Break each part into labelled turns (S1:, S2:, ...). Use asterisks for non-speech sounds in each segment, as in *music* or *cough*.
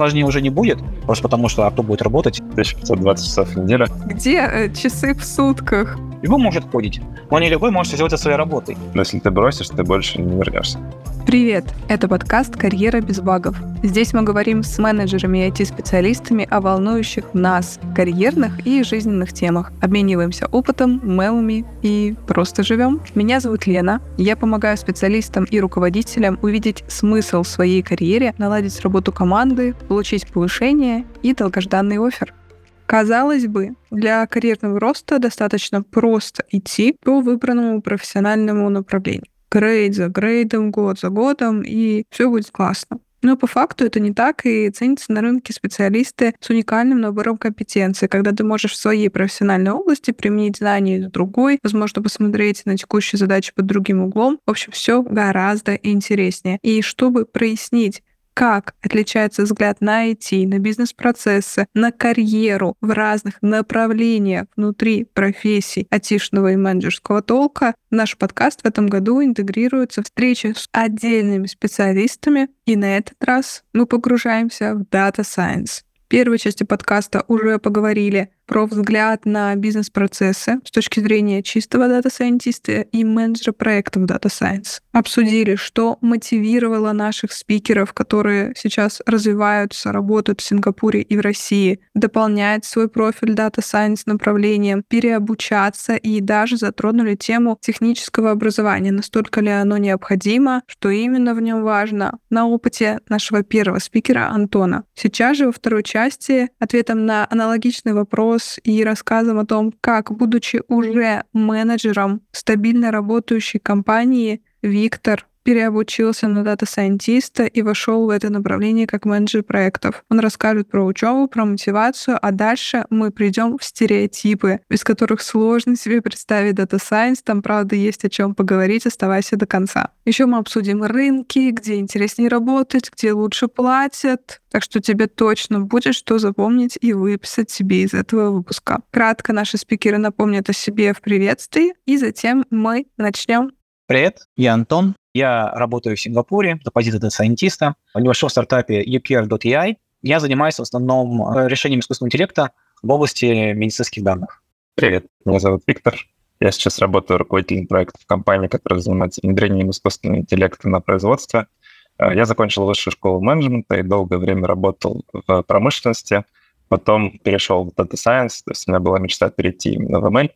S1: сложнее уже не будет, просто потому что авто будет работать.
S2: 1520 часов в неделю.
S3: Где э, часы в сутках?
S1: Любой может ходить, но не любой может сделать это своей работой.
S2: Но если ты бросишь, ты больше не вернешься.
S3: Привет! Это подкаст «Карьера без багов». Здесь мы говорим с менеджерами и IT-специалистами о волнующих нас карьерных и жизненных темах. Обмениваемся опытом, мемами и просто живем. Меня зовут Лена. Я помогаю специалистам и руководителям увидеть смысл в своей карьере, наладить работу команды, получить повышение и долгожданный офер. Казалось бы, для карьерного роста достаточно просто идти по выбранному профессиональному направлению грейд за грейдом, год за годом, и все будет классно. Но по факту это не так, и ценятся на рынке специалисты с уникальным набором компетенций, когда ты можешь в своей профессиональной области применить знания из другой, возможно, посмотреть на текущие задачи под другим углом. В общем, все гораздо интереснее. И чтобы прояснить, как отличается взгляд на IT, на бизнес-процессы, на карьеру в разных направлениях внутри профессий айтишного и менеджерского толка, наш подкаст в этом году интегрируется встречи с отдельными специалистами, и на этот раз мы погружаемся в Data Science. В первой части подкаста уже поговорили про взгляд на бизнес-процессы с точки зрения чистого дата-сайентиста и менеджера проектов Data Science. Обсудили, что мотивировало наших спикеров, которые сейчас развиваются, работают в Сингапуре и в России, дополнять свой профиль Data Science направлением, переобучаться и даже затронули тему технического образования, настолько ли оно необходимо, что именно в нем важно, на опыте нашего первого спикера Антона. Сейчас же во второй части ответом на аналогичный вопрос вопрос и рассказом о том, как, будучи уже менеджером стабильно работающей компании, Виктор переобучился на дата-сайентиста и вошел в это направление как менеджер проектов. Он расскажет про учебу, про мотивацию, а дальше мы придем в стереотипы, без которых сложно себе представить data science. Там, правда, есть о чем поговорить, оставайся до конца. Еще мы обсудим рынки, где интереснее работать, где лучше платят. Так что тебе точно будет что запомнить и выписать себе из этого выпуска. Кратко наши спикеры напомнят о себе в приветствии, и затем мы начнем
S1: Привет, я Антон. Я работаю в Сингапуре на позиции дата-сайентиста в небольшом стартапе UPR.ai. Я занимаюсь в основном э, решением искусственного интеллекта в области медицинских данных.
S2: Привет, меня зовут Виктор. Я сейчас работаю руководителем проекта в компании, которая занимается внедрением искусственного интеллекта на производстве. Э, я закончил высшую школу менеджмента и долгое время работал в промышленности. Потом перешел в Data Science, то есть у меня была мечта перейти именно в ML.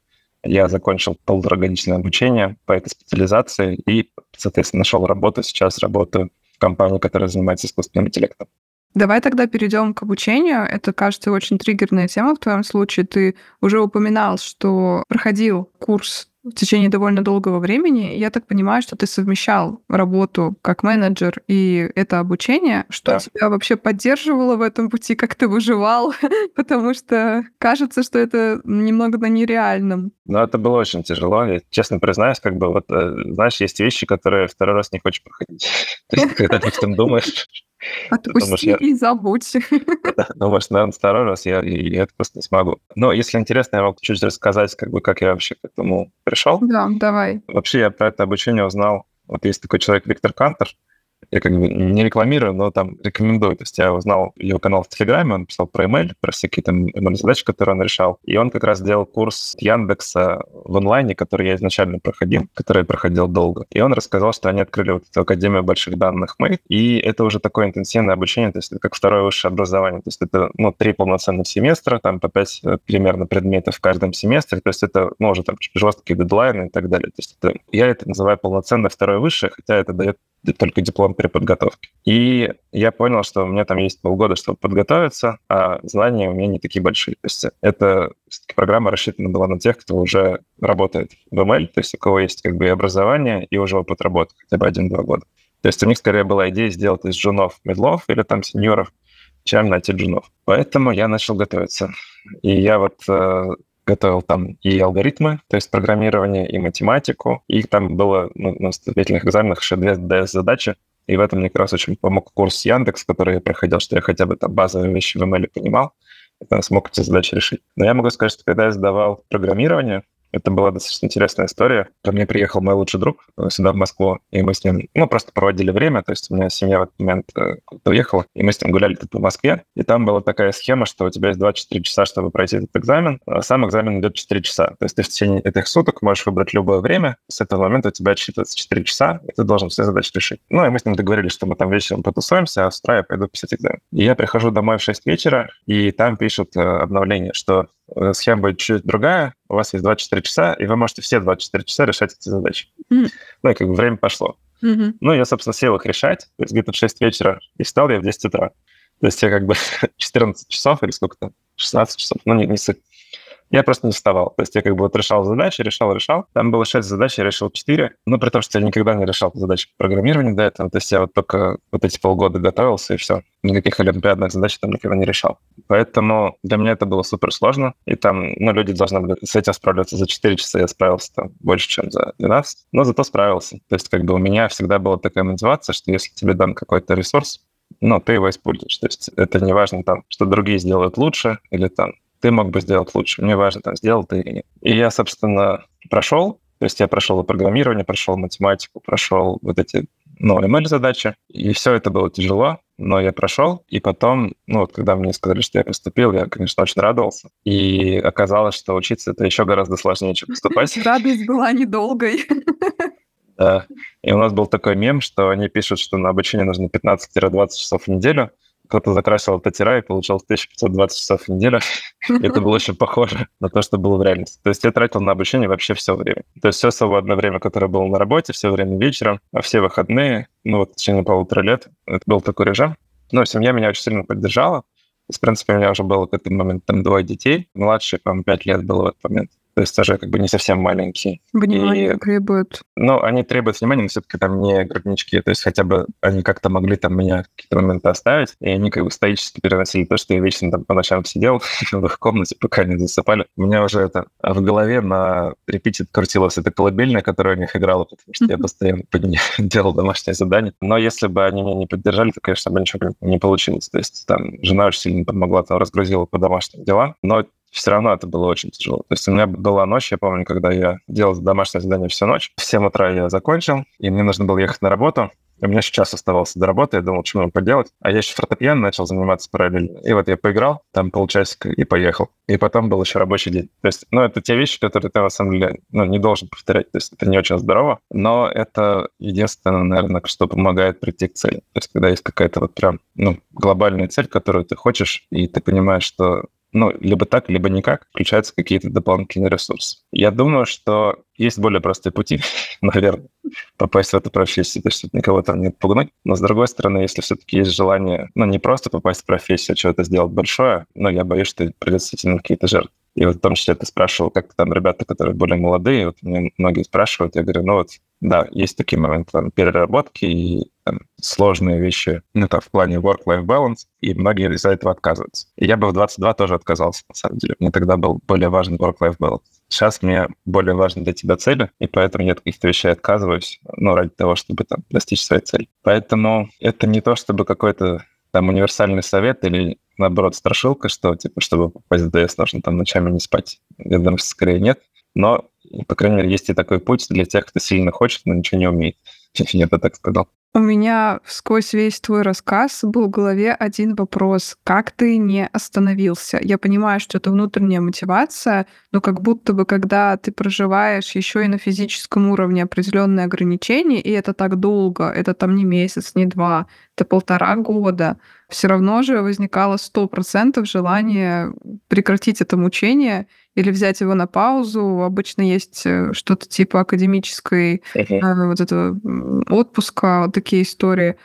S2: Я закончил полуторагодичное обучение по этой специализации и, соответственно, нашел работу. Сейчас работаю в компании, которая занимается искусственным интеллектом.
S3: Давай тогда перейдем к обучению. Это, кажется, очень триггерная тема в твоем случае. Ты уже упоминал, что проходил курс в течение довольно долгого времени. Я так понимаю, что ты совмещал работу как менеджер и это обучение. Что да. тебя вообще поддерживало в этом пути, как ты выживал? *laughs* Потому что кажется, что это немного на нереальном.
S2: Ну, это было очень тяжело. Я честно признаюсь, как бы вот, э, знаешь, есть вещи, которые второй раз не хочешь проходить. *laughs* То есть, когда ты об этом думаешь,
S3: Отпусти я... и забудь.
S2: Да, ну, может, наверное, второй раз я, я это просто не смогу. Но если интересно, я могу чуть рассказать, как бы, как я вообще к этому пришел.
S3: Да, давай.
S2: Вообще я про это обучение узнал. Вот есть такой человек Виктор Кантер, я как бы не рекламирую, но там рекомендую. То есть я узнал его канал в Телеграме, он писал про email, про всякие там email-задачи, которые он решал. И он как раз делал курс Яндекса в онлайне, который я изначально проходил, который я проходил долго. И он рассказал, что они открыли вот эту Академию больших данных мы, и это уже такое интенсивное обучение, то есть это как второе высшее образование. То есть это, ну, три полноценных семестра, там по пять э, примерно предметов в каждом семестре, то есть это, ну, уже там жесткие дедлайны и так далее. То есть это, я это называю полноценное второе высшее, хотя это дает только диплом переподготовки. И я понял, что у меня там есть полгода, чтобы подготовиться, а знания у меня не такие большие. То есть это программа рассчитана была на тех, кто уже работает в ML, то есть у кого есть как бы и образование, и уже опыт работы, хотя бы один-два года. То есть у них скорее была идея сделать из джунов медлов или там сеньоров, чем найти джунов. Поэтому я начал готовиться. И я вот э, готовил там и алгоритмы, то есть программирование, и математику. И там было ну, на вступительных экзаменах еще две DS-задачи. И в этом мне как раз очень помог курс Яндекс, который я проходил, что я хотя бы там базовые вещи в ML понимал, и там смог эти задачи решить. Но я могу сказать, что когда я сдавал программирование, Это была достаточно интересная история. Ко мне приехал мой лучший друг сюда, в Москву, и мы с ним, ну, просто проводили время, то есть у меня семья в этот момент э, уехала, и мы с ним гуляли тут по Москве, и там была такая схема, что у тебя есть 24 часа, чтобы пройти этот экзамен, а сам экзамен идет 4 часа. То есть ты в течение этих суток можешь выбрать любое время, с этого момента у тебя отсчитывается 4 часа, и ты должен все задачи решить. Ну, и мы с ним договорились, что мы там вечером потусуемся, а с утра я пойду писать экзамен. И я прихожу домой в 6 вечера, и там пишут э, обновление, что схема будет чуть другая, у вас есть 24 часа, и вы можете все 24 часа решать эти задачи. Mm. Ну, и как бы время пошло. Mm-hmm. Ну, я, собственно, сел их решать, то есть где-то в 6 вечера, и встал я в 10 утра. То есть я как бы *laughs* 14 часов или сколько там, 16 часов, ну, не, не суть. Я просто не вставал. То есть я как бы вот решал задачи, решал, решал. Там было 6 задач, я решил 4. Ну, при том, что я никогда не решал задачи по программированию до этого. То есть я вот только вот эти полгода готовился, и все. Никаких олимпиадных задач там никогда не решал. Поэтому для меня это было супер сложно. И там, ну, люди должны были с этим справляться за 4 часа. Я справился там больше, чем за 12. Но зато справился. То есть как бы у меня всегда была такая мотивация, что если тебе дан какой-то ресурс, ну, ты его используешь. То есть это не важно там, что другие сделают лучше или там ты мог бы сделать лучше. Мне важно, там, сделал ты или нет. И я, собственно, прошел, то есть я прошел и программирование, прошел математику, прошел вот эти ну, ML-задачи, и все это было тяжело, но я прошел, и потом, ну, вот когда мне сказали, что я поступил, я, конечно, очень радовался, и оказалось, что учиться это еще гораздо сложнее, чем поступать. *laughs*
S3: Радость была недолгой.
S2: Да, и у нас был такой мем, что они пишут, что на обучение нужно 15-20 часов в неделю, кто-то закрасил татера и получал 1520 часов в неделю. Это было очень похоже на то, что было в реальности. То есть я тратил на обучение вообще все время. То есть все свободное время, которое было на работе, все время вечером, а все выходные, ну вот в течение полутора лет, это был такой режим. Но семья меня очень сильно поддержала. То есть, в принципе, у меня уже было к этому моменту там двое детей. Младший, по-моему, пять лет было в этот момент то есть тоже как бы не совсем маленькие.
S3: Внимание и, требуют.
S2: Ну, они требуют внимания, но все-таки там не груднички, то есть хотя бы они как-то могли там меня в какие-то моменты оставить, и они как бы стоически переносили то, что я вечно там по ночам сидел *laughs* в их комнате, пока они засыпали. У меня уже это в голове на репите крутилась эта колыбельная, которую у них играла, потому что я постоянно под ней *laughs* делал домашнее задание. Но если бы они меня не поддержали, то, конечно, бы ничего не получилось. То есть там жена очень сильно помогла, там разгрузила по домашним делам, но все равно это было очень тяжело. То есть у меня была ночь, я помню, когда я делал домашнее задание всю ночь. В 7 утра я закончил, и мне нужно было ехать на работу. У меня сейчас оставался до работы, я думал, что мне поделать. А я еще фортепиано начал заниматься параллельно. И вот я поиграл, там полчасика, и поехал. И потом был еще рабочий день. То есть, ну, это те вещи, которые ты, на самом деле, ну, не должен повторять. То есть это не очень здорово, но это единственное, наверное, что помогает прийти к цели. То есть когда есть какая-то вот прям, ну, глобальная цель, которую ты хочешь, и ты понимаешь, что ну, либо так, либо никак, включаются какие-то дополнительные ресурсы. Я думаю, что есть более простые пути, *laughs* наверное, попасть в эту профессию, то есть никого там не отпугнуть. Но, с другой стороны, если все-таки есть желание, ну, не просто попасть в профессию, а что-то сделать большое, но я боюсь, что придется идти на какие-то жертвы. И вот в том числе ты спрашивал, как там ребята, которые более молодые, вот мне многие спрашивают, я говорю, ну вот, да, есть такие моменты там, переработки и там, сложные вещи, ну, там, в плане work-life balance, и многие из-за этого отказываются. И я бы в 22 тоже отказался, на самом деле. Мне тогда был более важен work-life balance. Сейчас мне более важно для тебя цели, и поэтому я от каких-то вещей отказываюсь, ну, ради того, чтобы там достичь своей цели. Поэтому это не то, чтобы какой-то там универсальный совет или наоборот, страшилка, что, типа, чтобы попасть в ДС, нужно там ночами не спать. Я думаю, что скорее нет. Но, по крайней мере, есть и такой путь для тех, кто сильно хочет, но ничего не умеет. *laughs* Я бы так сказал.
S3: У меня сквозь весь твой рассказ был в голове один вопрос. Как ты не остановился? Я понимаю, что это внутренняя мотивация, но как будто бы, когда ты проживаешь еще и на физическом уровне определенные ограничения, и это так долго, это там не месяц, не два, это полтора года, все равно же возникало сто процентов желание прекратить это мучение или взять его на паузу. Обычно есть э, что-то типа академической uh-huh. вот этого отпуска, вот такие истории.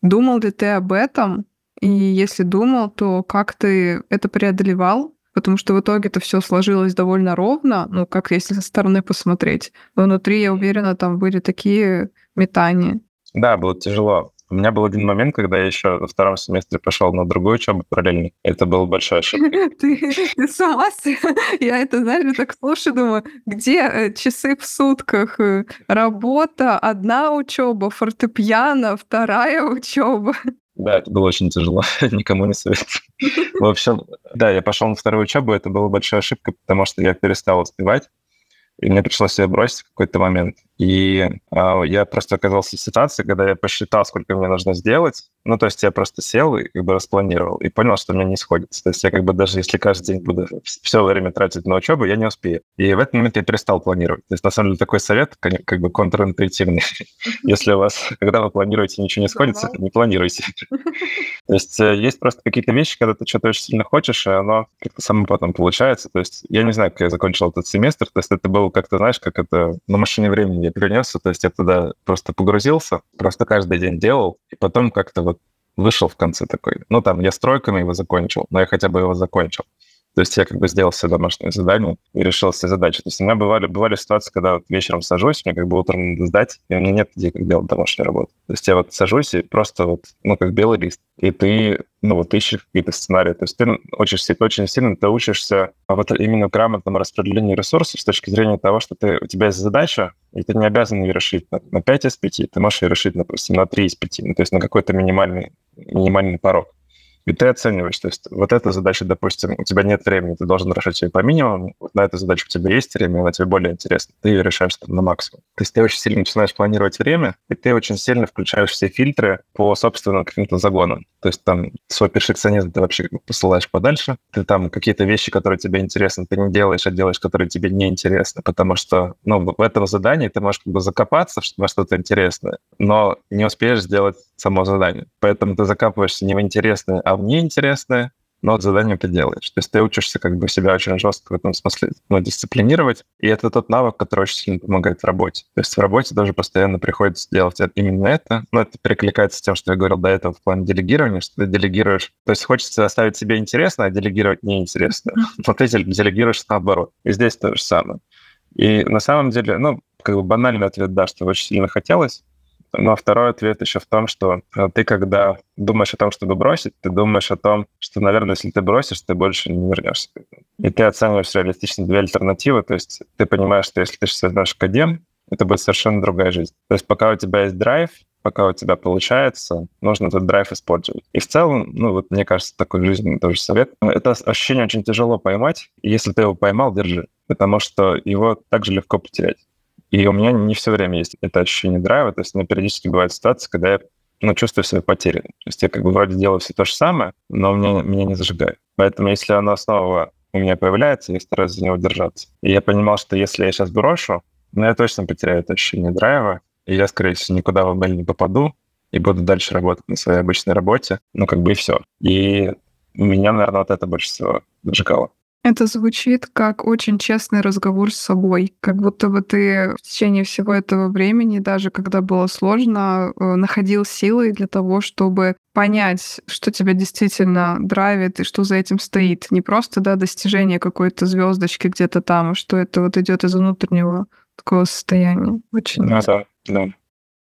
S3: Думал ли ты об этом? И если думал, то как ты это преодолевал? Потому что в итоге это все сложилось довольно ровно, ну, как если со стороны посмотреть. Но внутри, я уверена, там были такие метания.
S2: Да, было тяжело. У меня был один момент, когда я еще во втором семестре пошел на другую учебу параллельно. Это был большой ошибка. *laughs*
S3: Ты, ты с ума *laughs* Я это, знаешь, так слушаю, думаю, где э, часы в сутках? Э, работа, одна учеба, фортепиано, вторая учеба.
S2: Да, это было очень тяжело, *laughs* никому не советую. В общем, да, я пошел на вторую учебу, это была большая ошибка, потому что я перестал успевать. и мне пришлось ее бросить в какой-то момент. И э, я просто оказался в ситуации, когда я посчитал, сколько мне нужно сделать. Ну, то есть я просто сел и как бы распланировал, и понял, что у меня не сходится. То есть я как бы даже если каждый день буду все время тратить на учебу, я не успею. И в этот момент я перестал планировать. То есть, на самом деле, такой совет как бы контринтуитивный. *laughs* Если у вас, *laughs* когда вы планируете, ничего не сходится, не планируйте. *laughs* То есть э, есть просто какие-то вещи, когда ты что-то очень сильно хочешь, и оно как-то само потом получается. То есть я не знаю, как я закончил этот семестр. То есть это было как-то, знаешь, как это на машине времени я перенесся. То есть я туда просто погрузился, просто каждый день делал, и потом как-то вот вышел в конце такой. Ну, там, я стройками его закончил, но я хотя бы его закончил. То есть я как бы сделал все домашнее задание и решил все задачи. То есть у меня бывали, бывали ситуации, когда вот вечером сажусь, мне как бы утром надо сдать, и у меня нет идей, как делать домашнюю работу. То есть я вот сажусь и просто вот, ну, как белый лист, и ты, ну, вот ищешь какие-то сценарии. То есть ты учишься, очень сильно ты учишься вот именно грамотному распределению ресурсов с точки зрения того, что ты, у тебя есть задача, и ты не обязан ее решить на, на 5 из 5, ты можешь ее решить, допустим, на 3 из 5, ну, то есть на какой-то минимальный, минимальный порог и ты оцениваешь, то есть вот эта задача, допустим, у тебя нет времени, ты должен решать ее по минимуму, вот на эту задачу у тебя есть время, она тебе более интересна, ты ее решаешь там, на максимум. То есть ты очень сильно начинаешь планировать время, и ты очень сильно включаешь все фильтры по собственным каким-то загонам. То есть там свой перфекционизм ты вообще посылаешь подальше, ты там какие-то вещи, которые тебе интересны, ты не делаешь, а делаешь, которые тебе не интересны, потому что, ну, в этом задании ты можешь как бы закопаться во что-то интересное, но не успеешь сделать само задание. Поэтому ты закапываешься не в интересное, а в неинтересное, но вот задание ты делаешь. То есть ты учишься как бы себя очень жестко в этом смысле ну, дисциплинировать, и это тот навык, который очень сильно помогает в работе. То есть в работе тоже постоянно приходится делать именно это, но это перекликается с тем, что я говорил до этого в плане делегирования, что ты делегируешь, то есть хочется оставить себе интересно, а делегировать неинтересно. Вот ты делегируешь наоборот. И здесь то же самое. И на самом деле, ну, как бы банальный ответ, да, что очень сильно хотелось, но второй ответ еще в том, что э, ты, когда думаешь о том, чтобы бросить, ты думаешь о том, что, наверное, если ты бросишь, ты больше не вернешься. И ты оцениваешь реалистично две альтернативы. То есть ты понимаешь, что если ты сейчас возьмешь академ, это будет совершенно другая жизнь. То есть пока у тебя есть драйв, пока у тебя получается, нужно этот драйв использовать. И в целом, ну вот мне кажется, такой жизненный тоже совет. Это ощущение очень тяжело поймать, и если ты его поймал, держи, потому что его также легко потерять. И у меня не все время есть это ощущение драйва, то есть у меня периодически бывают ситуации, когда я ну, чувствую себя потерянным. То есть я как бы вроде делаю все то же самое, но меня, меня не зажигает. Поэтому если оно снова у меня появляется, я стараюсь за него держаться. И я понимал, что если я сейчас брошу, ну, я точно потеряю это ощущение драйва, и я, скорее всего, никуда в ML не попаду, и буду дальше работать на своей обычной работе, ну, как бы и все. И меня, наверное, вот это больше всего зажигало.
S3: Это звучит как очень честный разговор с собой, как будто бы ты в течение всего этого времени, даже когда было сложно, э, находил силы для того, чтобы понять, что тебя действительно драйвит и что за этим стоит. Не просто да, достижение какой-то звездочки где-то там, а что это вот идет из внутреннего такого состояния. Очень.
S2: Ну, да, да.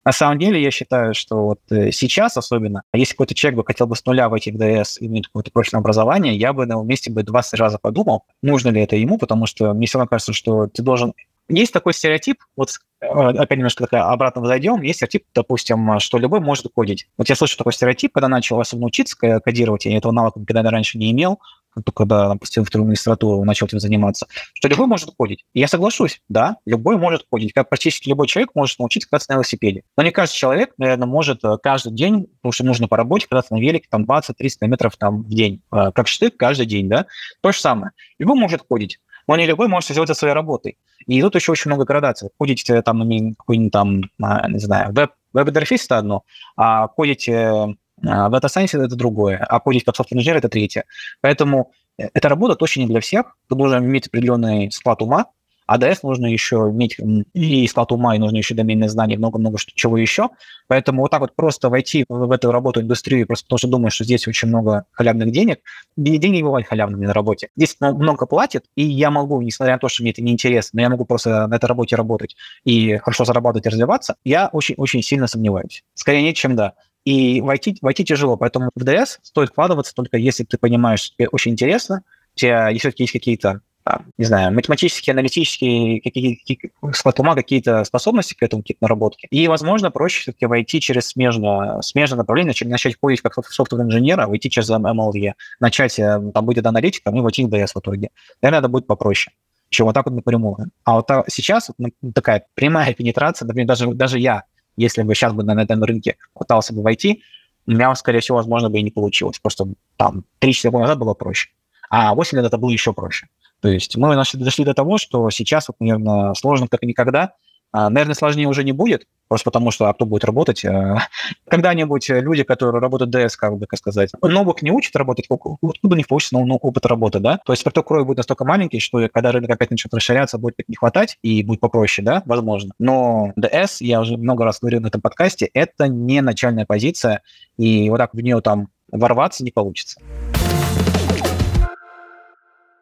S1: На самом деле, я считаю, что вот э, сейчас особенно, если какой-то человек бы хотел бы с нуля войти в ДС и иметь какое-то профильное образование, я бы на его месте бы 20 раза подумал, нужно ли это ему, потому что мне все равно кажется, что ты должен... Есть такой стереотип, вот э, опять немножко такая обратно зайдем, есть стереотип, допустим, что любой может кодить. Вот я слышу такой стереотип, когда начал особенно учиться кодировать, я этого навыка никогда раньше не имел, только когда там, поступил в вторую магистратуру, начал этим заниматься, что любой может кодить. И я соглашусь, да, любой может кодить. Как практически любой человек может научиться кататься на велосипеде. Но не каждый человек, наверное, может э, каждый день, потому что нужно по работе кататься на велике там 20-30 километров там, в день. Э, как штык каждый день, да. То же самое. Любой может кодить. Но не любой может сделать это своей работой. И тут еще очень много градаций. Кодить там какой-нибудь там, а, не знаю, веб, веб-интерфейс – это одно, а кодить а в Data Science это другое, а кодить как software инженер это третье. Поэтому э, эта работа точно не для всех. Ты должен иметь определенный склад ума, а DS нужно еще иметь и склад ума, и нужно еще доменные знания, много-много чего еще. Поэтому вот так вот просто войти в эту работу, индустрию, просто потому что думаешь, что здесь очень много халявных денег. Деньги не бывают халявными на работе. Здесь много платят, и я могу, несмотря на то, что мне это неинтересно, но я могу просто на этой работе работать и хорошо зарабатывать и развиваться, я очень-очень сильно сомневаюсь. Скорее нет, чем да. И войти, войти тяжело, поэтому в DS стоит вкладываться только если ты понимаешь, что тебе очень интересно, у тебя все-таки есть какие-то там, не знаю, математические, аналитические, какие, какие, склад ума, какие-то способности к этому, какие-то наработки. И, возможно, проще все-таки войти через смежное, смежное направление, начать, начать ходить как софтвер-инженера, выйти через MLE, начать э, там, быть аналитиком и войти в DS в итоге. Наверное, это будет попроще. чем вот так вот напрямую. А вот сейчас вот, ну, такая прямая *laughs* пенетрация, например, даже, даже я, если бы сейчас бы на этом рынке пытался бы войти, у меня, скорее всего, возможно, бы и не получилось. Просто там 3-4 года назад было проще. А 8 лет это было еще проще. То есть мы дошли до того, что сейчас, вот, наверное, сложно как никогда. А, наверное, сложнее уже не будет, просто потому что а кто будет работать? А, *laughs* когда-нибудь люди, которые работают DS, как бы сказать, новых не учат работать, откуда у них получится ну, опыт работы, да? То есть приток крови будет настолько маленький, что когда рынок опять начнет расширяться, будет не хватать и будет попроще, да, возможно. Но DS, я уже много раз говорил на этом подкасте, это не начальная позиция, и вот так в нее там ворваться не получится.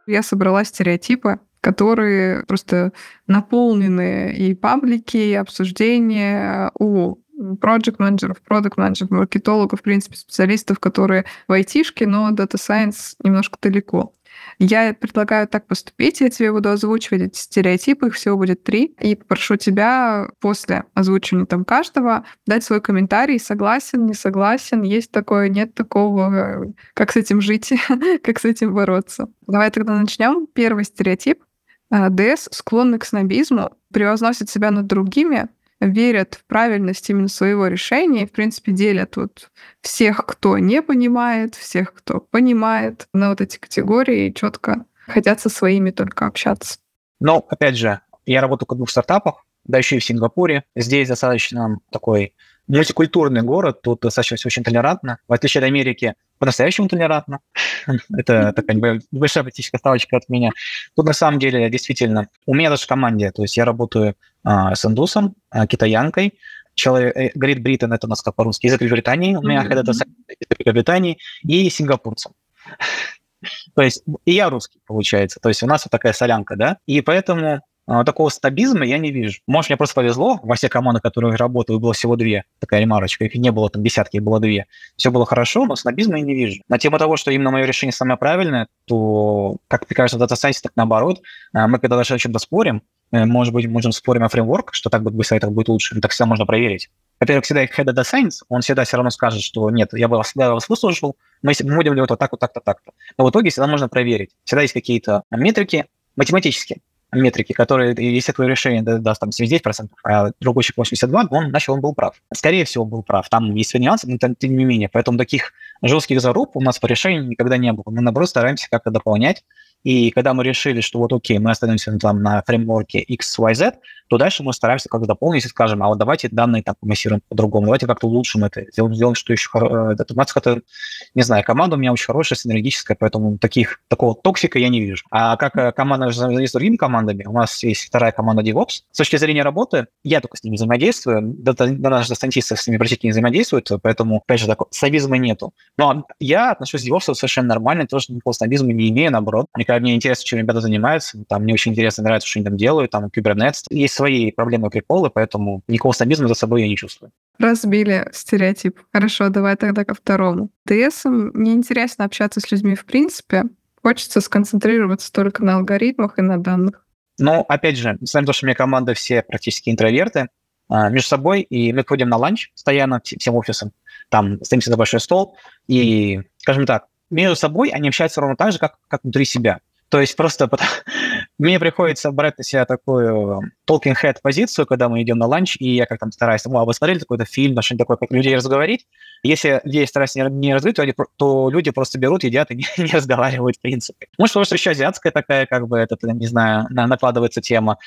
S3: Я собрала стереотипы, которые просто наполнены и паблики, и обсуждения у проект менеджеров продукт менеджеров маркетологов, в принципе, специалистов, которые в айтишке, но Data Science немножко далеко. Я предлагаю так поступить, я тебе буду озвучивать эти стереотипы, их всего будет три, и попрошу тебя после озвучивания там каждого дать свой комментарий, согласен, не согласен, есть такое, нет такого, как с этим жить, *laughs* как с этим бороться. Давай тогда начнем. Первый стереотип. А, ДС склонны к снобизму, превозносят себя над другими, верят в правильность именно своего решения и, в принципе, делят вот всех, кто не понимает, всех, кто понимает, на вот эти категории и четко хотят со своими только общаться.
S1: Но, опять же, я работаю в двух стартапах, да еще и в Сингапуре. Здесь достаточно такой мультикультурный город, тут достаточно все очень толерантно. В отличие от Америки, по-настоящему толерантно. *laughs* Это такая небольшая политическая ставочка от меня. Тут на самом деле действительно, у меня даже в команде, то есть я работаю а, с индусом, а, китаянкой, человек, э, говорит Британ, это у нас как по-русски, язык Британии, у меня это язык Британии, и сингапурцем. *laughs* То есть и я русский, получается. То есть у нас вот такая солянка, да? И поэтому такого стабизма я не вижу. Может, мне просто повезло, во все команды, которые я работаю, было всего две, такая ремарочка, их не было там десятки, их было две. Все было хорошо, но стабизма я не вижу. На тему того, что именно мое решение самое правильное, то, как мне кажется, в Data Science так наоборот. А, мы когда даже о чем-то спорим, э, может быть, можем спорим о фреймворках, что так будет бы сайтах будет лучше, так всегда можно проверить. Во-первых, всегда Head Data Science, он всегда все равно скажет, что нет, я вас, всегда вас выслушал, мы будем делать вот так, вот так-то, так-то. Но в итоге всегда можно проверить. Всегда есть какие-то метрики математические, метрики, которые, если твое решение даст там 79%, а другой человек 82%, он, значит, он был прав. Скорее всего, был прав. Там есть нюансы, но тем не менее. Поэтому таких жестких заруб у нас по решению никогда не было. Мы, наоборот, стараемся как-то дополнять. И когда мы решили, что вот окей, мы остановимся там на фреймворке XYZ, то дальше мы стараемся как-то дополнить и скажем, а вот давайте данные там помассируем по-другому, давайте как-то улучшим это, сделаем, сделаем что еще хорошее. У нас не знаю, команда у меня очень хорошая, синергическая, поэтому таких, такого токсика я не вижу. А как э, команда с другими командами, у нас есть вторая команда DevOps. С точки зрения работы, я только с ними взаимодействую, даже датастантисты с ними практически не взаимодействуют, поэтому, опять же, такого снобизма нету. Но я отношусь к DevOps совершенно нормально, тоже никакого снобизма не имею, наоборот. Мне, мне интересно, чем ребята занимаются, там, мне очень интересно, нравится, что они там делают, там, Kubernetes. Есть свои проблемы и приколы, поэтому никакого снобизма за собой я не чувствую.
S3: Разбили стереотип. Хорошо, давай тогда ко второму. ТС неинтересно общаться с людьми в принципе. Хочется сконцентрироваться только на алгоритмах и на данных.
S1: Ну, опять же, несмотря на то, что у меня команда все практически интроверты, а, между собой, и мы ходим на ланч постоянно всем офисом, там стоимся за большой стол, и, скажем так, между собой они общаются ровно так же, как, как внутри себя. То есть просто *laughs* мне приходится брать на себя такую talking head позицию, когда мы идем на ланч, и я как там стараюсь, ну, а вы смотрели какой-то фильм, что-нибудь такое, как людей разговорить. Если людей стараюсь не, не разговаривать, то, то люди просто берут, едят и *laughs* не, не разговаривают, в принципе. Может, потому что еще азиатская такая, как бы, это, не знаю, накладывается тема.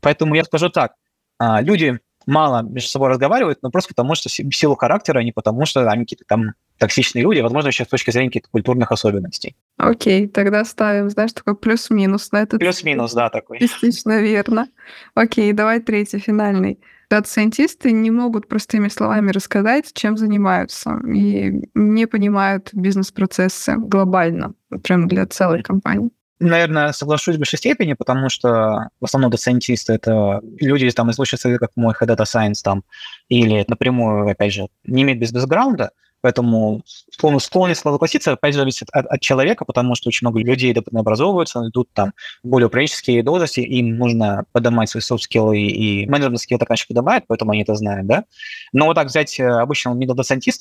S1: Поэтому я скажу так, а, люди мало между собой разговаривают, но просто потому, что в силу характера, а не потому, что они какие-то там токсичные люди, возможно, еще с точки зрения каких-то культурных особенностей.
S3: Окей, тогда ставим, знаешь, такой плюс-минус на этот.
S1: Плюс-минус, да, такой.
S3: Частично верно. Окей, давай третий, финальный. Дата-сайентисты не могут простыми словами рассказать, чем занимаются, и не понимают бизнес-процессы глобально, прям для целой компании.
S1: Наверное, соглашусь в большей степени, потому что в основном дата-сайентисты — это люди там, из лучших как мой Head Data Science, там, или напрямую, опять же, не имеют без бэкграунда, Поэтому склонность согласиться, опять зависит от, от человека, потому что очень много людей образовываются, идут там более управленческие должности, им нужно поднимать свои софт-скиллы и, и менеджмент скиллы так поднимают, поэтому они это знают, да. Но вот так взять э, обычного middle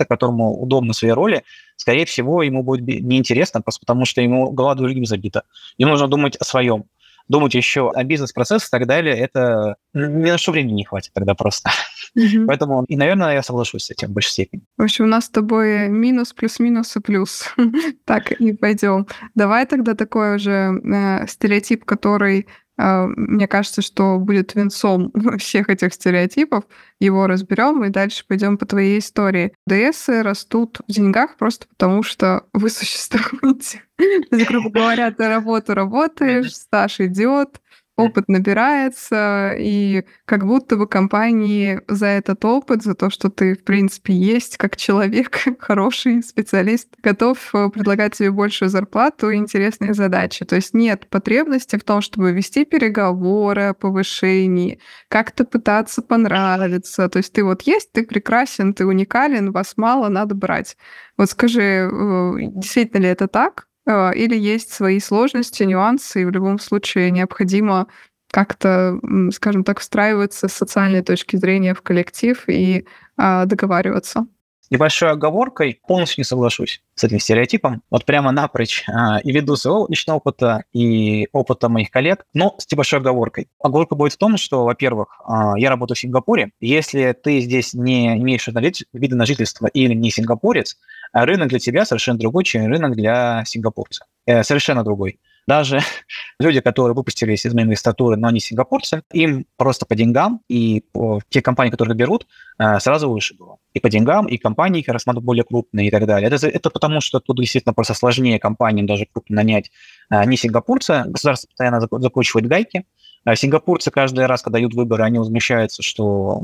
S1: которому удобно в своей роли, скорее всего, ему будет неинтересно, просто потому что ему голова другим забита. Ему нужно думать о своем. Думать еще о бизнес-процессах и так далее, это ни на что времени не хватит тогда просто. Mm-hmm. Поэтому, и, наверное, я соглашусь с этим в большей степени.
S3: В общем, у нас с тобой минус, плюс, минус и плюс. *laughs* так, и пойдем. Давай тогда такой уже э, стереотип, который мне кажется, что будет венцом *laughs* всех этих стереотипов. Его разберем и дальше пойдем по твоей истории. ДС растут в деньгах просто потому, что вы *laughs* существуете. Грубо говоря, ты работу работаешь, стаж идет, опыт набирается, и как будто бы компании за этот опыт, за то, что ты, в принципе, есть как человек, *laughs* хороший специалист, готов э, предлагать тебе большую зарплату и интересные задачи. То есть нет потребности в том, чтобы вести переговоры о повышении, как-то пытаться понравиться. То есть ты вот есть, ты прекрасен, ты уникален, вас мало, надо брать. Вот скажи, э, действительно ли это так? А, или есть свои сложности, нюансы, и в любом случае необходимо как-то, скажем так, встраиваться с социальной точки зрения в коллектив и а, договариваться
S1: небольшой оговоркой полностью не соглашусь с этим стереотипом. Вот прямо напрочь а, и ввиду своего личного опыта, и опыта моих коллег, но с небольшой оговоркой. Оговорка будет в том, что, во-первых, а, я работаю в Сингапуре. Если ты здесь не имеешь вида на жительство или не сингапурец, рынок для тебя совершенно другой, чем рынок для сингапурца. Э, совершенно другой. Даже *laughs* люди, которые выпустились из магистратуры, но они сингапурцы, им просто по деньгам и по те компании, которые берут, э, сразу выше было. И по деньгам, и компании их рассматривают более крупные и так далее. Это, это потому, что тут действительно просто сложнее компаниям даже крупно нанять э, не сингапурца. Государство постоянно закручивает гайки. Сингапурцы каждый раз, когда дают выборы, они возмущаются, что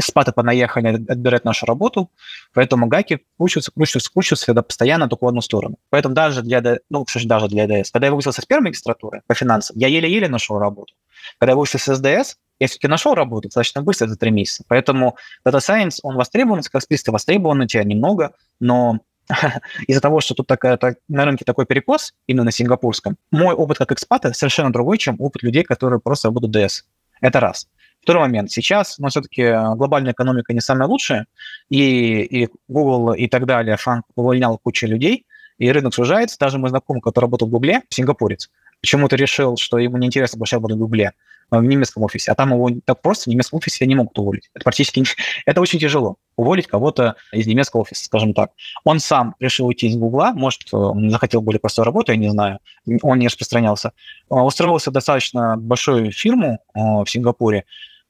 S1: спаты понаехали отбирать нашу работу, поэтому гайки кручиваются, кручиваются, кручиваются всегда постоянно только в одну сторону. Поэтому даже для, ну, даже для ДС, когда я выпустился с первой магистратуры по финансам, я еле-еле нашел работу. Когда я выпустился с СДС, я все-таки нашел работу достаточно быстро, за три месяца. Поэтому Data Science, он востребован, как список востребован, у тебя немного, но *laughs* из-за того, что тут такая, так, на рынке такой перекос, именно на сингапурском, мой опыт как экспата совершенно другой, чем опыт людей, которые просто работают DS. Это раз. Второй момент. Сейчас, но все-таки э, глобальная экономика не самая лучшая, и, и Google и так далее, Франк увольнял кучу людей, и рынок сужается. Даже мой знакомый, который работал в Гугле, сингапурец, почему-то решил, что ему неинтересно больше работать в Гугле, э, в немецком офисе, а там его так просто в немецком офисе не могут уволить. Это практически *laughs* это очень тяжело уволить кого-то из немецкого офиса, скажем так. Он сам решил уйти из Гугла, может, э, он захотел более простой работы, я не знаю, он не распространялся. Устроился в достаточно большую фирму в Сингапуре,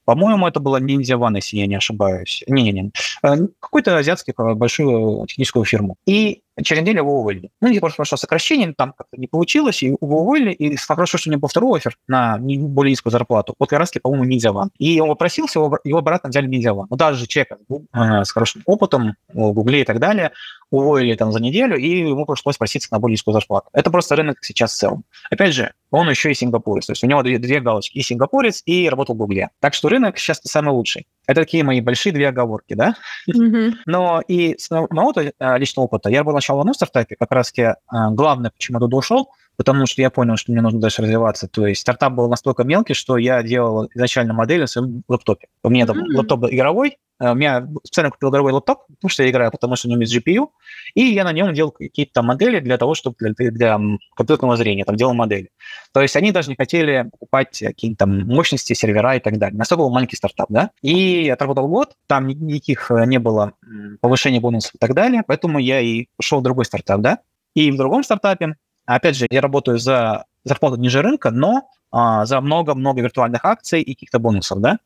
S1: по-моему, это была Ниндзя One, если я не ошибаюсь. Не-не-не. Э, какой-то азиатский э, большую техническую фирму. И через неделю его уволили. Ну, не просто прошло сокращение, там как-то не получилось, и его уволили, и хорошо, что у него был второй офер на более низкую зарплату. Вот как раз, по-моему, Ниндзя One. И он попросился, его, его обратно взяли Ниндзя One. Ну, даже человек э, с хорошим опытом в Гугле и так далее, уволили там за неделю, и ему пришлось проситься на более низкую зарплату. Это просто рынок сейчас в целом. Опять же, он еще и сингапурец, то есть у него две, две галочки, и сингапурец, и работал в Гугле. Так что рынок сейчас самый лучший. Это такие мои большие две оговорки, да? Mm-hmm. Но и с моего э, личного опыта, я был сначала в одном стартапе, как раз таки э, главное, почему я туда ушел, потому что я понял, что мне нужно дальше развиваться. То есть стартап был настолько мелкий, что я делал изначально модель на своем лаптопе. У меня там mm-hmm. лаптоп игровой, э, у меня специально купил игровой лаптоп, потому что я играю, потому что у него есть GPU, и я на нем делал какие-то модели для того, чтобы для, для компьютерного зрения, там делал модели. То есть они даже не хотели покупать какие-то там мощности, сервера и так далее. Настолько был маленький стартап, да. И отработал год, там никаких э, не было повышения бонусов и так далее, поэтому я и ушел в другой стартап, да. И в другом стартапе Опять же, я работаю за зарплату ниже рынка, но а, за много-много виртуальных акций и каких-то бонусов, да.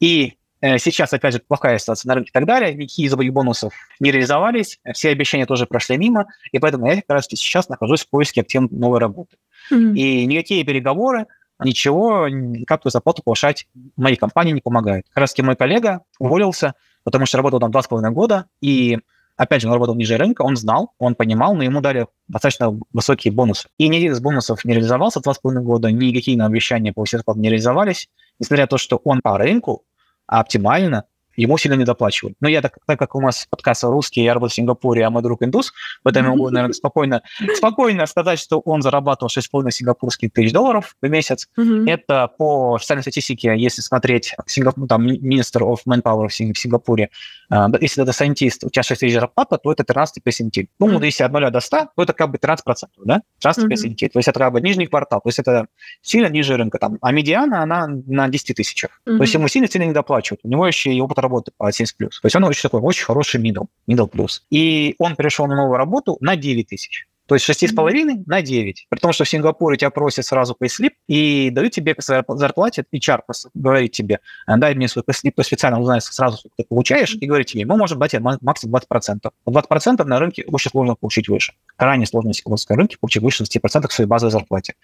S1: И э, сейчас, опять же, плохая ситуация на рынке и так далее, никакие из этих бонусов не реализовались, все обещания тоже прошли мимо, и поэтому я как раз сейчас нахожусь в поиске активной новой работы. Mm-hmm. И никакие переговоры, ничего, никакую зарплату повышать моей компании не помогает. Как раз мой коллега уволился, потому что работал там два с половиной года, и Опять же, он работал ниже рынка, он знал, он понимал, но ему дали достаточно высокие бонусы. И ни один из бонусов не реализовался два с половиной года, никакие обещания по всем не реализовались, несмотря на то, что он по рынку оптимально ему сильно не доплачивают. Но я, так, так как у нас подкаст русский, я работаю в Сингапуре, а мой друг индус, поэтому я могу, наверное, спокойно, спокойно сказать, что он зарабатывал 6,5 сингапурских тысяч долларов в месяц. Mm-hmm. Это по официальной статистике, если смотреть Сингапур, там, Minister of Manpower в Сингапуре, uh, если это scientist, у тебя 6 тысяч зарплата, то это 13 перцентиль. Ну, mm-hmm. если от 0 до 100, то это как бы 13%, да? 13 mm-hmm. То есть это как бы нижний квартал, то есть это сильно ниже рынка. Там. А медиана, она на 10 тысячах. Mm-hmm. То есть ему сильно-сильно не доплачивают. У него еще и опыт работы по 70+. То есть он очень такой, очень хороший middle, middle plus. И он перешел на новую работу на 9 тысяч. То есть 6,5 mm-hmm. на 9. При том, что в Сингапуре тебя просят сразу payslip и дают тебе зарплате, HR говорит тебе, дай мне свой payslip, то специально узнает сразу, сколько ты получаешь, и говорит тебе, мы можем дать максимум 20%. 20% на рынке очень сложно получить выше. Крайне сложно на сингапурском рынке получить выше 60% своей базовой зарплате.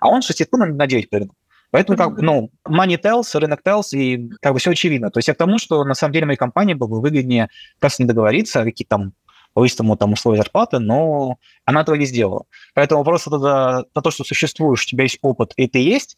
S1: А он 6,5 на 9 прыгнул. Поэтому, как, ну, money tells, рынок tells, и как бы все очевидно. То есть я к тому, что на самом деле моей компании было бы выгоднее как не договориться, какие там повысить там условия зарплаты, но она этого не сделала. Поэтому вопрос это на то, что существуешь, у тебя есть опыт, и ты есть,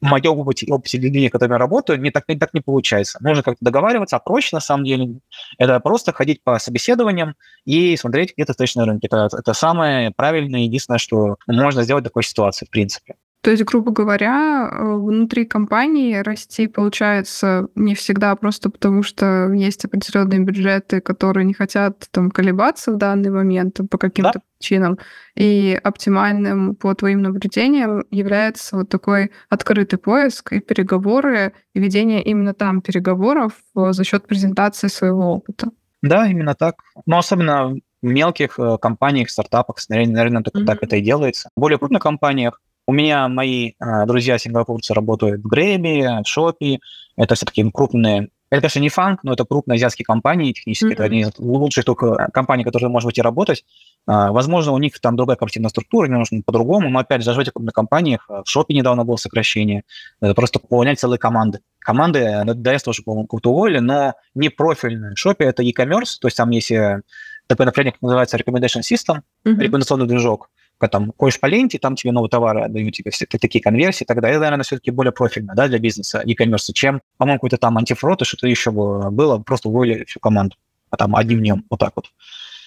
S1: в моем опыте, опыте людей, которыми я работаю, не так, не так не получается. Нужно как-то договариваться, а проще, на самом деле, это просто ходить по собеседованиям и смотреть, где ты стоишь на рынке. Это, это самое правильное, единственное, что можно сделать в такой ситуации, в принципе.
S3: То есть, грубо говоря, э, внутри компании расти получается не всегда просто потому, что есть определенные бюджеты, которые не хотят там колебаться в данный момент по каким-то да? причинам. И оптимальным по твоим наблюдениям является вот такой открытый поиск и переговоры, и ведение именно там переговоров э, за счет презентации своего опыта.
S1: Да, именно так. Но особенно в мелких э, компаниях, стартапах, наверное, только mm-hmm. так это и делается. В более крупных компаниях у меня мои э, друзья сингапурцы работают в Грэби, в Шопе. Это все-таки крупные это, конечно, не фанк, но это крупные азиатские компании, технически mm-hmm. это одни из лучших только компаний, которые можно идти работать. А, возможно, у них там другая корпоративная структура, не нужно по-другому, но, опять же, даже в этих крупных компаниях, в Шопе недавно было сокращение, это просто пополнять целые команды. Команды DS тоже, по-моему, как-то уволили, но не профильные. В Шопе это e-commerce, то есть там есть э, такой напрямик, называется Recommendation System, mm-hmm. рекомендационный движок, там ходишь по ленте, там тебе новые товары отдают тебе все такие конверсии, тогда это, наверное, все-таки более профильно, да, для бизнеса e-commerce, чем, по-моему, какой-то там антифрод и что-то еще было, просто уволили всю команду, а там одним днем, вот так вот.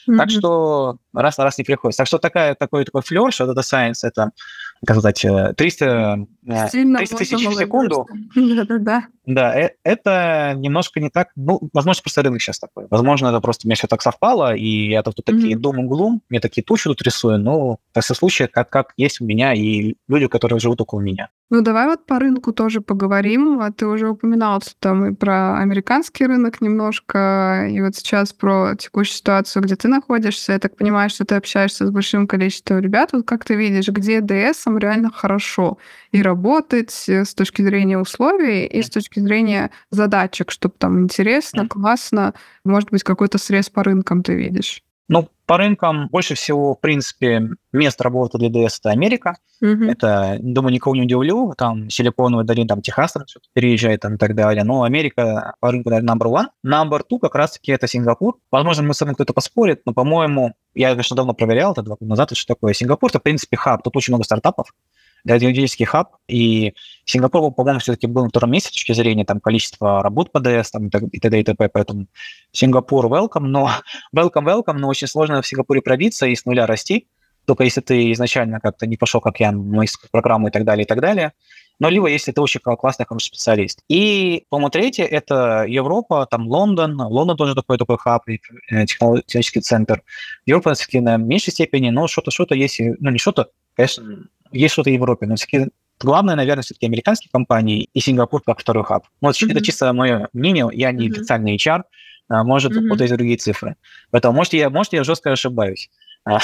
S1: Mm-hmm. Так что раз на раз не приходится. Так что такая, такой такой флер, что Data Science это, как сказать, 300, э, 300 э, тысяч в секунду. *laughs* Да-да-да. Да, э, это немножко не так, ну, возможно, просто рынок сейчас такой. Возможно, это просто у меня все так совпало, и я тут такие mm-hmm. дом и глум, мне такие тучи тут рисую, но в все случае, как, как есть у меня и люди, которые живут около меня.
S3: Ну, давай вот по рынку тоже поговорим. А ты уже упоминал что там и про американский рынок немножко, и вот сейчас про текущую ситуацию, где ты находишься. Я так понимаю, что ты общаешься с большим количеством ребят. Вот как ты видишь, где ds реально хорошо и работать с точки зрения условий, и с точки зрения задачек, чтобы там интересно, классно, может быть, какой-то срез по рынкам ты видишь?
S1: Ну, по рынкам больше всего, в принципе, мест работы для DS это Америка. Mm-hmm. Это, думаю, никого не удивлю. Там Силиконовая долина, там Техас переезжает там, и так далее. Но Америка по рынку, наверное, number one. Number two как раз-таки это Сингапур. Возможно, мы с вами кто-то поспорит, но, по-моему, я, конечно, давно проверял, это два года назад, что такое Сингапур. Это, в принципе, хаб. Тут очень много стартапов геодезический хаб, и Сингапур, по-моему, все-таки был на втором месте с точки зрения там, количества работ по DS там, и т.д. и т.п., поэтому Сингапур welcome, но *laughs* welcome, welcome, но очень сложно в Сингапуре пробиться и с нуля расти, только если ты изначально как-то не пошел, как я, на программу и так далее, и так далее, но либо если ты очень классный, хороший специалист. И, по-моему, третье – это Европа, там Лондон. Лондон тоже такой такой хаб, э, технологический центр. Европа, все-таки на меньшей степени, но что-то, что-то есть, ну не что-то, конечно, есть что-то в Европе, но все-таки главное, наверное, все-таки американские компании и Сингапур как второй хаб. Вот mm-hmm. это чисто мое мнение, я не mm-hmm. официальный HR, а, может, mm-hmm. вот эти другие цифры. Поэтому, может, я, может, я жестко ошибаюсь. А.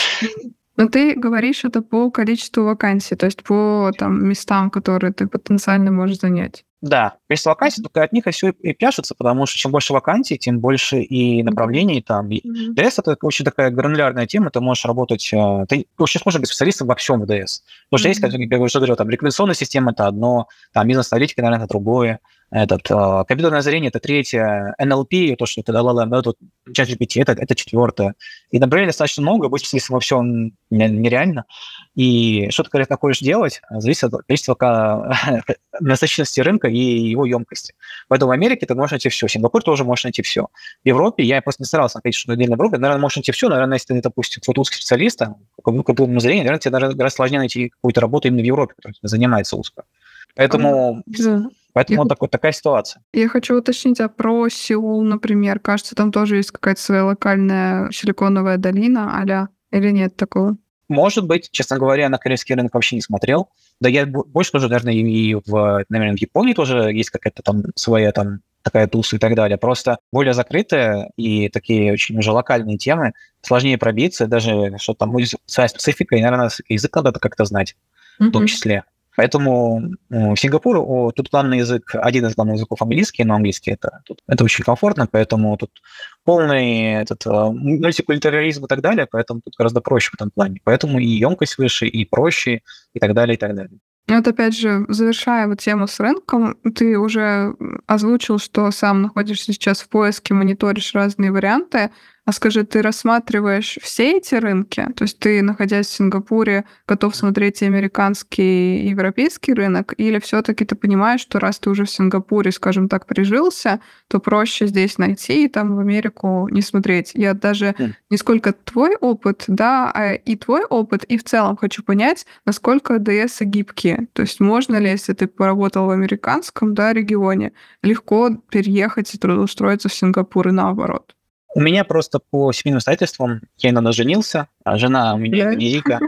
S3: Но ты говоришь это по количеству вакансий, то есть по там, местам, которые ты потенциально можешь занять.
S1: Да, количество вакансий, только от них и все и пляшется, потому что чем больше вакансий, тем больше и направлений там. Mm-hmm. DS это очень такая гранулярная тема, ты можешь работать, э, ты вообще сможешь быть специалистом во всем в DS. Потому что mm-hmm. есть, как я уже говорил, там рекомендационная система это одно, там бизнес-аналитика, наверное, это другое, этот, э, компьютерное зрение это третье, NLP, то, что это LLM, да, тут ChatGPT, это, это четвертое. И, например, достаточно много, быть специалистом во всем нереально. И что ты конкретно хочешь делать, зависит от количества *laughs* насыщенности рынка и его емкости. Поэтому в Америке ты можешь найти все. В Сингапуре тоже можешь найти все. В Европе я просто не старался находить что-то отдельно в Европе. Наверное, можешь найти все. Наверное, если ты, допустим, вот узкий специалист, там, какому зрению, наверное, тебе даже гораздо сложнее найти какую-то работу именно в Европе, которая занимается узко. Поэтому... Поэтому я, вот такой, такая ситуация.
S3: Я хочу уточнить, а про Сеул, например, кажется, там тоже есть какая-то своя локальная силиконовая долина, аля, или нет такого?
S1: Может быть, честно говоря, на корейский рынок вообще не смотрел. Да я больше тоже, наверное, и в, наверное, в Японии тоже есть какая-то там своя там такая туса и так далее. Просто более закрытые и такие очень уже локальные темы сложнее пробиться, даже что там будет своя специфика, и, наверное, язык надо как-то знать mm-hmm. в том числе. Поэтому э, Сингапур, о, тут главный язык, один из главных языков английский, но английский это, тут, это очень комфортно, поэтому тут полный этот, э, мультикультурализм и так далее, поэтому тут гораздо проще в этом плане. Поэтому и емкость выше, и проще, и так далее, и так далее.
S3: Ну, вот опять же, завершая вот тему с рынком, ты уже озвучил, что сам находишься сейчас в поиске, мониторишь разные варианты. А скажи, ты рассматриваешь все эти рынки? То есть ты, находясь в Сингапуре, готов смотреть и американский, и европейский рынок? Или все таки ты понимаешь, что раз ты уже в Сингапуре, скажем так, прижился, то проще здесь найти и там в Америку не смотреть? Я даже mm. не сколько твой опыт, да, а и твой опыт, и в целом хочу понять, насколько ДС гибкие. То есть можно ли, если ты поработал в американском да, регионе, легко переехать и трудоустроиться в Сингапур и наоборот?
S1: У меня просто по семейным обстоятельствам, я недавно женился, а жена у меня Ерика,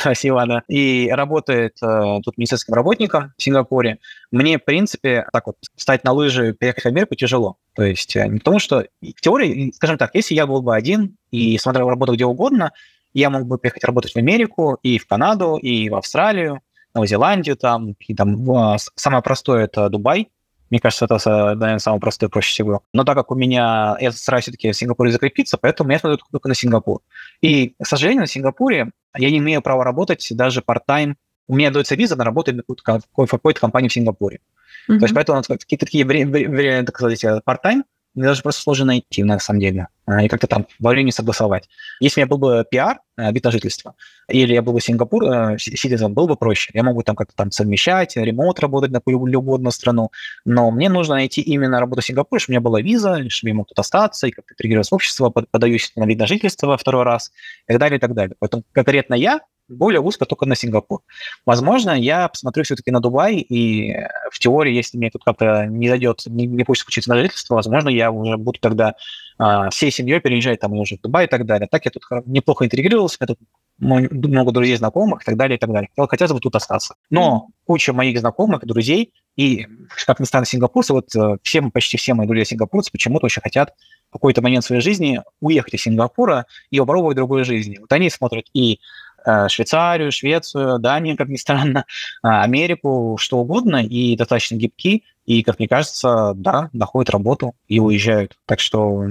S1: спасибо, да, и работает э, тут медицинским работником в Сингапуре. Мне, в принципе, так вот, встать на лыжи переехать в Америку тяжело. То есть э, не потому, что в теории, скажем так, если я был бы один и смотрел работу где угодно, я мог бы приехать работать в Америку и в Канаду, и в Австралию, Новую Зеландию там, и там самое простое это Дубай, мне кажется, это, наверное, самое простое, проще всего. Но так как у меня, я стараюсь все-таки в Сингапуре закрепиться, поэтому я смотрю только на Сингапур. И, к сожалению, на Сингапуре я не имею права работать даже part-time. У меня дается виза на работу в какой-то компании в Сингапуре. Mm-hmm. То есть поэтому какие-то такие, так сказать, part-time мне даже просто сложно найти, на самом деле, а, и как-то там во времени согласовать. Если у меня был бы пиар, э, вид на жительство, или я был бы Сингапур, э, было бы проще. Я могу там как-то там совмещать, ремонт работать на любую одну страну, но мне нужно найти именно работу в Сингапуре, чтобы у меня была виза, чтобы я мог тут остаться, и как-то интегрироваться в общество, подаюсь на вид на жительство второй раз, и так далее, и так далее. Поэтому конкретно я более узко только на Сингапур. Возможно, я посмотрю все-таки на Дубай, и в теории, если мне тут как-то не зайдет, не, не получится учиться на жительство, возможно, я уже буду тогда а, всей семьей переезжать там уже в Дубай и так далее. Так я тут неплохо интегрировался, я тут много друзей, знакомых и так далее, и так далее. Хотелось бы тут остаться. Но куча моих знакомых, друзей, и, как ни странно, сингапурцы, вот э, все, почти все мои друзья сингапурцы почему-то очень хотят в какой-то момент своей жизни уехать из Сингапура и попробовать другой жизни. Вот они смотрят и Швейцарию, Швецию, Данию, как ни странно, а, Америку, что угодно, и достаточно гибки, и, как мне кажется, да, находят работу и уезжают. Так что,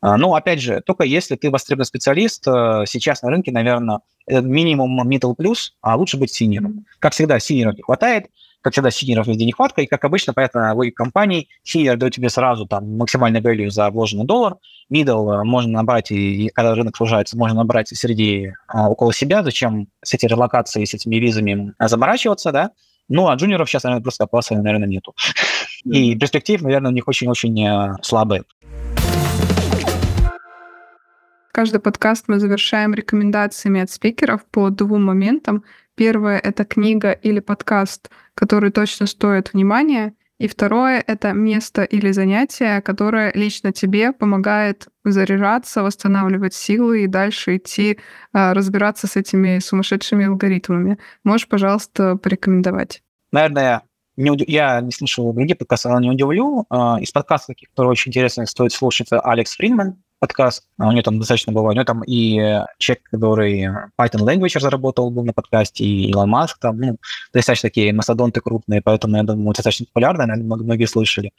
S1: а, ну, опять же, только если ты востребованный специалист, э, сейчас на рынке, наверное, минимум middle плюс, а лучше быть senior ом. Как всегда, senior ов не хватает, как всегда, senior ов везде нехватка, и, как обычно, понятно, логика компаний, senior дает тебе сразу там максимальный value за вложенный доллар, middle э, можно набрать, и, и когда рынок сужается, можно набрать среди а, около себя, зачем с этой релокацией, с этими визами заморачиваться, да, ну, а джуниоров сейчас, наверное, просто опаса, наверное, нету. И перспектив, наверное, у них очень-очень э, слабые.
S3: Каждый подкаст мы завершаем рекомендациями от спикеров по двум моментам. Первое — это книга или подкаст, который точно стоит внимания. И второе — это место или занятие, которое лично тебе помогает заряжаться, восстанавливать силы и дальше идти а, разбираться с этими сумасшедшими алгоритмами. Можешь, пожалуйста, порекомендовать?
S1: Наверное, не уд... я не слышал другие подкасты, но не удивлю. А, из подкастов, которые очень интересных, стоит слушать, Алекс Фридман подкаст. А у него там достаточно было. У него там и э, человек, который Python Language разработал, был на подкасте, и Илон Маск там, ну, достаточно такие мастодонты крупные, поэтому, я думаю, достаточно популярно, наверное, многие слышали.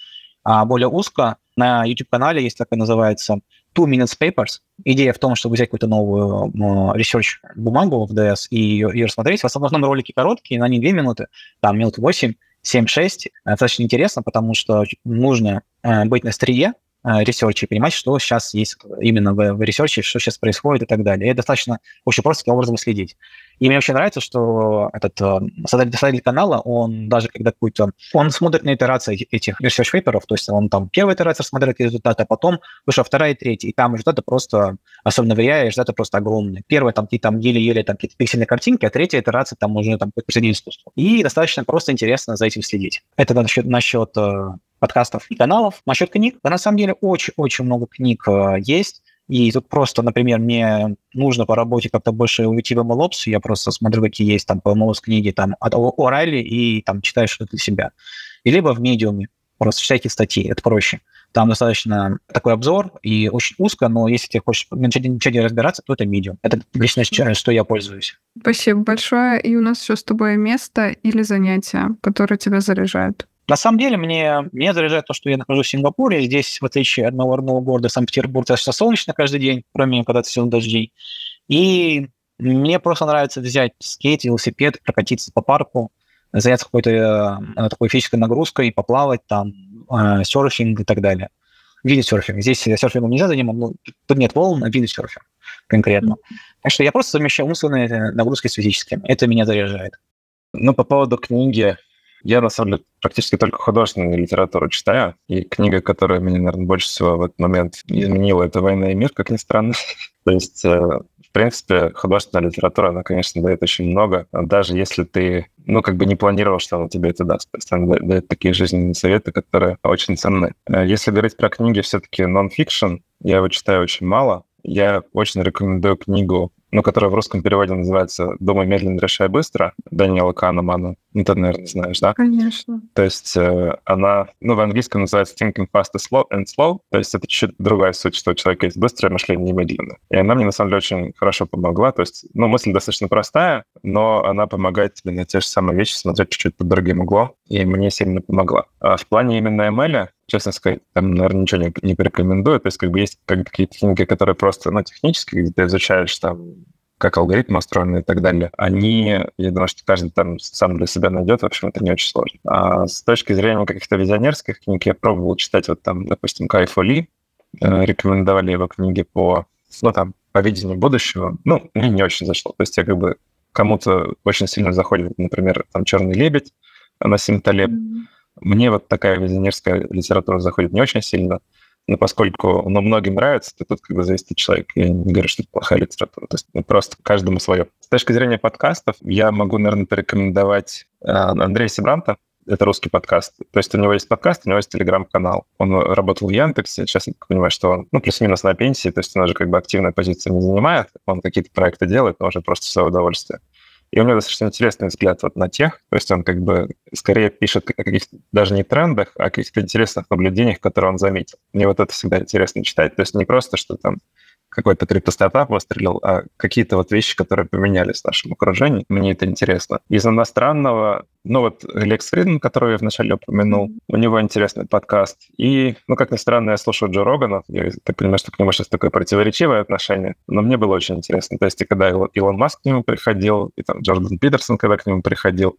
S1: А более узко на YouTube-канале есть такая называется Two Minutes Papers. Идея в том, чтобы взять какую-то новую research бумагу в DS и ее, ее рассмотреть. В основном ролики короткие, на не 2 минуты, там минут 8, 7-6. Достаточно интересно, потому что нужно э, быть на острие, Э, research е, понимать, что сейчас есть именно в, в research е, что сейчас происходит и так далее. И достаточно очень просто таким образом следить. И мне вообще нравится, что этот э, создатель, создатель канала, он даже когда какой-то... Он смотрит на итерации этих research paper, то есть он там первая итерация смотрит результаты, а потом вышла вторая и третья, и там результаты просто, особенно в RIA, результаты просто огромные. Первая там ты там еле-еле там какие-то пиксельные картинки, а третья итерация там уже там произведение искусства. И достаточно просто интересно за этим следить. Это насчет, насчет э, подкастов и каналов. Насчет книг, да, на самом деле очень-очень много книг э, есть. И тут просто, например, мне нужно по работе как-то больше уйти в MLOps, я просто смотрю, какие есть там по MLOps книги там от O'Reilly и там читаю что-то для себя. И либо в медиуме, просто читайте статьи, это проще. Там достаточно такой обзор и очень узко, но если ты хочешь начать, начать разбираться, то это медиум. Это лично что я пользуюсь.
S3: Спасибо большое. И у нас еще с тобой место или занятие, которое тебя заряжает.
S1: На самом деле, мне, мне заряжает то, что я нахожусь в Сингапуре. Здесь, в отличие от моего родного города Санкт-Петербург, достаточно солнечно каждый день, кроме когда сезон дождей. И мне просто нравится взять скейт, велосипед, прокатиться по парку, заняться какой-то э, такой физической нагрузкой, поплавать там, э, серфинг и так далее. Виндсерфинг. Здесь серфингом нельзя заниматься, ну, тут нет волн, а виндсерфинг конкретно. Mm-hmm. Так что я просто совмещаю умственные нагрузки с физическими. Это меня заряжает.
S2: Ну, по поводу книги, я, на самом деле, практически только художественную литературу читаю, и книга, которая меня, наверное, больше всего в этот момент изменила, это «Война и мир», как ни странно. *laughs* То есть, э, в принципе, художественная литература, она, конечно, дает очень много, даже если ты, ну, как бы не планировал, что она тебе это даст. То есть она дает такие жизненные советы, которые очень ценны. Э, если говорить про книги все-таки нон-фикшн, я его читаю очень мало. Я очень рекомендую книгу ну, которая в русском переводе называется «Думай медленно, решай быстро» Даниэла Канемана. Ну, ты, наверное, знаешь, да?
S3: Конечно.
S2: То есть э, она, ну, в английском называется «Thinking fast and slow», and slow. То есть это чуть-чуть другая суть, что у человека есть быстрое мышление и медленное. И она мне, на самом деле, очень хорошо помогла. То есть, ну, мысль достаточно простая, но она помогает тебе на те же самые вещи смотреть чуть-чуть под другим углом, и мне сильно помогла. А в плане именно ML честно сказать, там, наверное, ничего не, не порекомендую. То есть как бы есть как какие-то книги, которые просто, ну, технические, где ты изучаешь там как алгоритмы устроены и так далее, они, я думаю, что каждый там сам для себя найдет, в общем, это не очень сложно. А с точки зрения каких-то визионерских книг, я пробовал читать вот там, допустим, Кайфо Ли, э, рекомендовали его книги по, ну, там, по видению будущего. Ну, мне не очень зашло. То есть я как бы кому-то очень сильно заходит, например, там «Черный лебедь», Насим Талеб, mm-hmm мне вот такая визионерская литература заходит не очень сильно, но поскольку ну, многим нравится, то тут как бы зависит от человека. Я не говорю, что это плохая литература. То есть ну, просто каждому свое. С точки зрения подкастов, я могу, наверное, порекомендовать э, Андрея Сибранта. Это русский подкаст. То есть у него есть подкаст, у него есть телеграм-канал. Он работал в Яндексе, сейчас я понимаю, что он ну, плюс-минус на пенсии, то есть он уже как бы активной позиции не занимает, он какие-то проекты делает, но уже просто свое удовольствие. И у него достаточно интересный взгляд вот на тех, то есть он как бы скорее пишет о каких-то даже не трендах, а о каких-то интересных наблюдениях, которые он заметил. Мне вот это всегда интересно читать. То есть не просто, что там какой-то криптостартап выстрелил, а какие-то вот вещи, которые поменялись в нашем окружении. Мне это интересно. Из иностранного, ну вот Лекс Фридман, который я вначале упомянул, у него интересный подкаст. И, ну, как ни странно, я слушаю Джо Рогана. Я так понимаю, что к нему сейчас такое противоречивое отношение, но мне было очень интересно. То есть и когда Илон Маск к нему приходил, и там Джордан Питерсон, когда к нему приходил,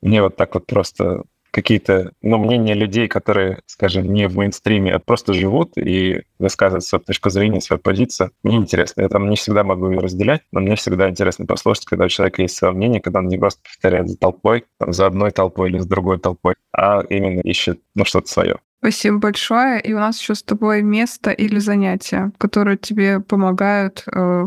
S2: мне вот так вот просто какие-то ну, мнения людей, которые, скажем, не в мейнстриме, а просто живут и высказывают свою точку зрения, свою позицию. Мне интересно. Я там не всегда могу ее разделять, но мне всегда интересно послушать, когда у человека есть свое мнение, когда он не просто повторяет за толпой, там, за одной толпой или с другой толпой, а именно ищет ну, что-то свое.
S3: Спасибо большое. И у нас еще с тобой место или занятия, которые тебе помогают э,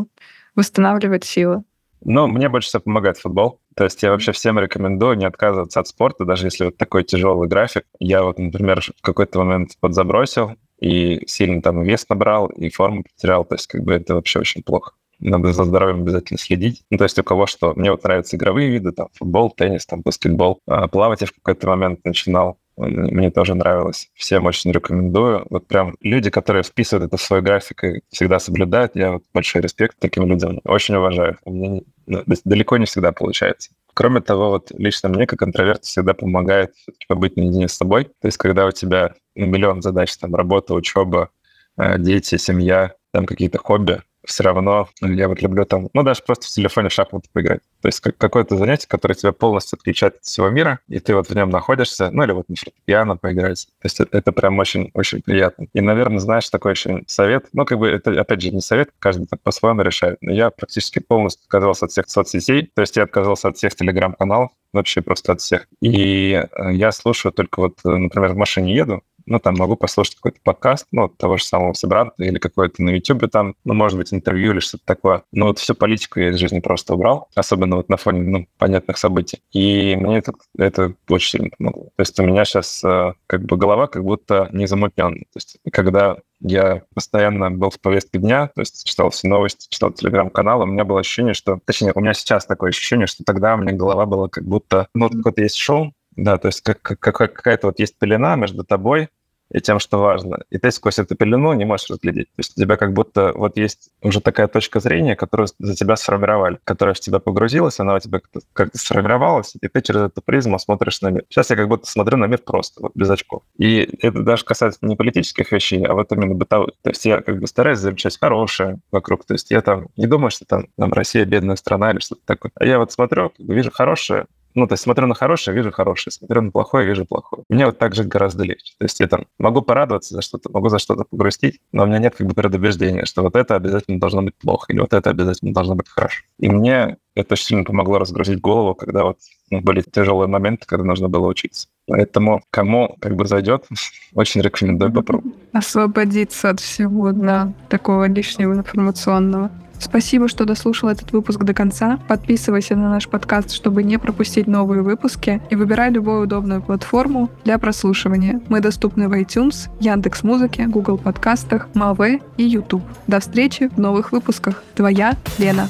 S3: восстанавливать силы.
S2: Ну, мне больше всего помогает футбол. То есть я вообще всем рекомендую не отказываться от спорта, даже если вот такой тяжелый график. Я вот, например, в какой-то момент подзабросил и сильно там вес набрал, и форму потерял. То есть как бы это вообще очень плохо. Надо за здоровьем обязательно следить. Ну, то есть у кого что. Мне вот нравятся игровые виды, там, футбол, теннис, там, баскетбол. А плавать я в какой-то момент начинал мне тоже нравилось. Всем очень рекомендую. Вот прям люди, которые вписывают это в свой график и всегда соблюдают, я вот большой респект таким людям. Очень уважаю. У меня ну, далеко не всегда получается. Кроме того, вот лично мне, как интроверту, всегда помогает побыть наедине с собой. То есть, когда у тебя миллион задач, там, работа, учеба, э, дети, семья, там какие-то хобби, все равно я вот люблю там, ну, даже просто в телефоне шахматы поиграть. То есть как, какое-то занятие, которое тебя полностью отключает от всего мира, и ты вот в нем находишься, ну, или вот на фортепиано поиграть. То есть это, это прям очень-очень приятно. И, наверное, знаешь, такой еще совет, ну, как бы это, опять же, не совет, каждый так по-своему решает, но я практически полностью отказался от всех соцсетей, то есть я отказался от всех телеграм-каналов, вообще просто от всех. И э, я слушаю только вот, э, например, в машине еду, ну, там могу послушать какой-то подкаст, ну, того же самого Себранта или какой-то на YouTube там, ну, может быть, интервью или что-то такое. Но вот всю политику я из жизни просто убрал, особенно вот на фоне, ну, понятных событий. И мне это, это очень сильно помогло. То есть у меня сейчас э, как бы голова как будто не замутненная. То есть когда я постоянно был в повестке дня, то есть читал все новости, читал телеграм-канал, у меня было ощущение, что... Точнее, у меня сейчас такое ощущение, что тогда у меня голова была как будто... Ну, какой-то есть шоу, да, то есть как, как, какая-то вот есть пелена между тобой и тем, что важно. И ты сквозь эту пелену не можешь разглядеть. То есть у тебя как будто вот есть уже такая точка зрения, которую за тебя сформировали, которая в тебя погрузилась, она у тебя как-то, как сформировалась, и ты через эту призму смотришь на мир. Сейчас я как будто смотрю на мир просто, вот без очков. И это даже касается не политических вещей, а вот именно бытовых. То есть я как бы стараюсь замечать хорошее вокруг. То есть я там не думаю, что там, там Россия бедная страна или что-то такое. А я вот смотрю, вижу хорошее, ну, то есть смотрю на хорошее, вижу хорошее, смотрю на плохое, вижу плохое. Мне вот так жить гораздо легче. То есть я там могу порадоваться за что-то, могу за что-то погрустить, но у меня нет как бы предубеждения, что вот это обязательно должно быть плохо или вот это обязательно должно быть хорошо. И мне это очень сильно помогло разгрузить голову, когда вот ну, были тяжелые моменты, когда нужно было учиться. Поэтому кому как бы зайдет, *laughs* очень рекомендую попробовать.
S3: Освободиться от всего, да, такого лишнего информационного. Спасибо, что дослушал этот выпуск до конца. Подписывайся на наш подкаст, чтобы не пропустить новые выпуски, и выбирай любую удобную платформу для прослушивания. Мы доступны в iTunes, Яндекс Музыке, Google подкастах, Маве и YouTube. До встречи в новых выпусках. Твоя Лена.